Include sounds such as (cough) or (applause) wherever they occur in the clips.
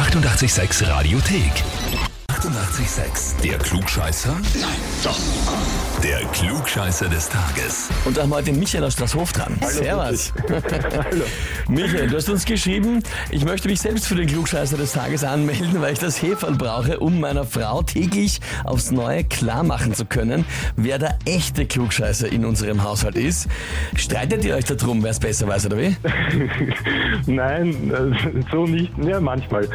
886 Radiothek. 88,6. Der Klugscheißer? Nein, doch. Der Klugscheißer des Tages. Und da haben wir heute den Michael aus Straßhof dran. Servus. (laughs) Hallo. Michael, du hast uns geschrieben, ich möchte mich selbst für den Klugscheißer des Tages anmelden, weil ich das Heferl brauche, um meiner Frau täglich aufs Neue klar machen zu können, wer der echte Klugscheißer in unserem Haushalt ist. Streitet ihr euch darum, wer es besser weiß, oder wie? (laughs) Nein, äh, so nicht. Ja, manchmal.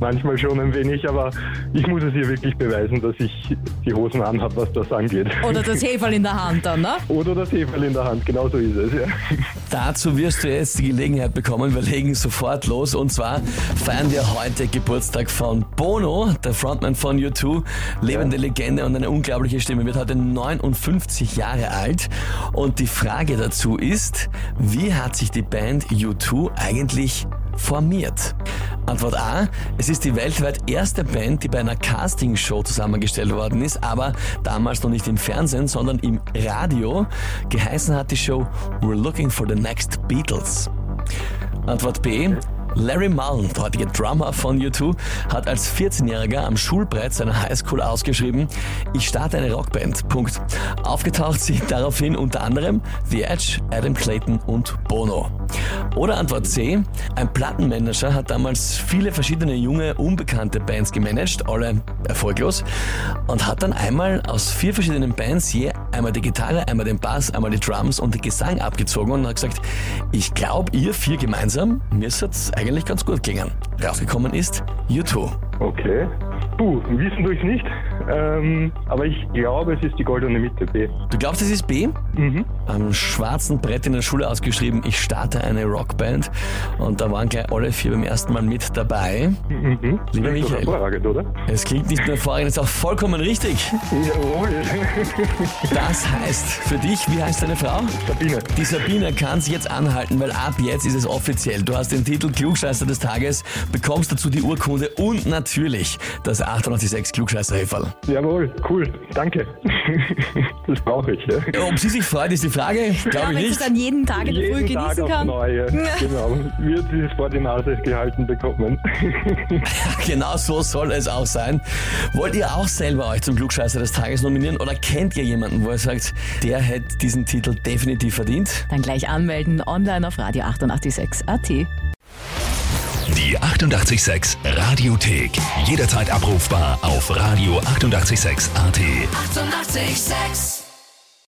Manchmal schon ein wenig, aber ich muss es ihr wirklich beweisen, dass ich die Hosen anhabe, was das angeht. Oder das Heferl in der Hand dann, ne? Oder das Heferl in der Hand, genau so ist es, ja. Dazu wirst du jetzt die Gelegenheit bekommen. Wir legen sofort los. Und zwar feiern wir heute Geburtstag von Bono, der Frontman von U2. Lebende Legende und eine unglaubliche Stimme. Wird heute 59 Jahre alt. Und die Frage dazu ist, wie hat sich die Band U2 eigentlich formiert? Antwort A. Es ist die weltweit erste Band, die bei einer Castingshow zusammengestellt worden ist, aber damals noch nicht im Fernsehen, sondern im Radio. Geheißen hat die Show We're Looking for the Next Beatles. Antwort B. Larry Mullen, der heutige Drummer von U2, hat als 14-Jähriger am Schulbrett seiner Highschool ausgeschrieben, ich starte eine Rockband. Punkt. Aufgetaucht sind daraufhin unter anderem The Edge, Adam Clayton und Bono. Oder Antwort C. Ein Plattenmanager hat damals viele verschiedene junge, unbekannte Bands gemanagt, alle erfolglos, und hat dann einmal aus vier verschiedenen Bands je einmal die Gitarre, einmal den Bass, einmal die Drums und den Gesang abgezogen und hat gesagt, ich glaube, ihr vier gemeinsam müsstet eigentlich ganz gut klingen. Rausgekommen ist U2. Okay. Puh, wissen tue ich nicht. Ähm, aber ich glaube, es ist die goldene Mitte, B. Du glaubst, es ist B? Mhm. Am schwarzen Brett in der Schule ausgeschrieben, ich starte eine Rockband. Und da waren gleich alle vier beim ersten Mal mit dabei. Mhm. Lieber Klingt doch Michael. hervorragend, oder? Es klingt nicht nur hervorragend, es ist auch vollkommen richtig. Jawohl. Das heißt für dich, wie heißt deine Frau? Sabine. Die Sabine kann sich jetzt anhalten, weil ab jetzt ist es offiziell. Du hast den Titel Klugscheißer des Tages, bekommst dazu die Urkunde und natürlich das 886 klugscheißer -Häferl. Jawohl, cool. Danke. Das brauche ich, ja. Ob sie sich freut, ist die Frage. Glaube Ja, ich wenn sie nicht. dann jeden Tag in der Früh Jeden Tag genießen aufs kann. Neue. (laughs) Genau. Wird sie es vor die Nase gehalten bekommen. (laughs) Genau so soll es auch sein. Wollt ihr auch selber euch zum Klugscheißer des Tages nominieren oder kennt ihr jemanden, wo ihr sagt, der hätte diesen Titel definitiv verdient? Dann gleich anmelden online auf Radio 886 AT. Die 88,6 Radiothek. Jederzeit abrufbar auf radio886.at. 88,6. Eighty-eight, sex.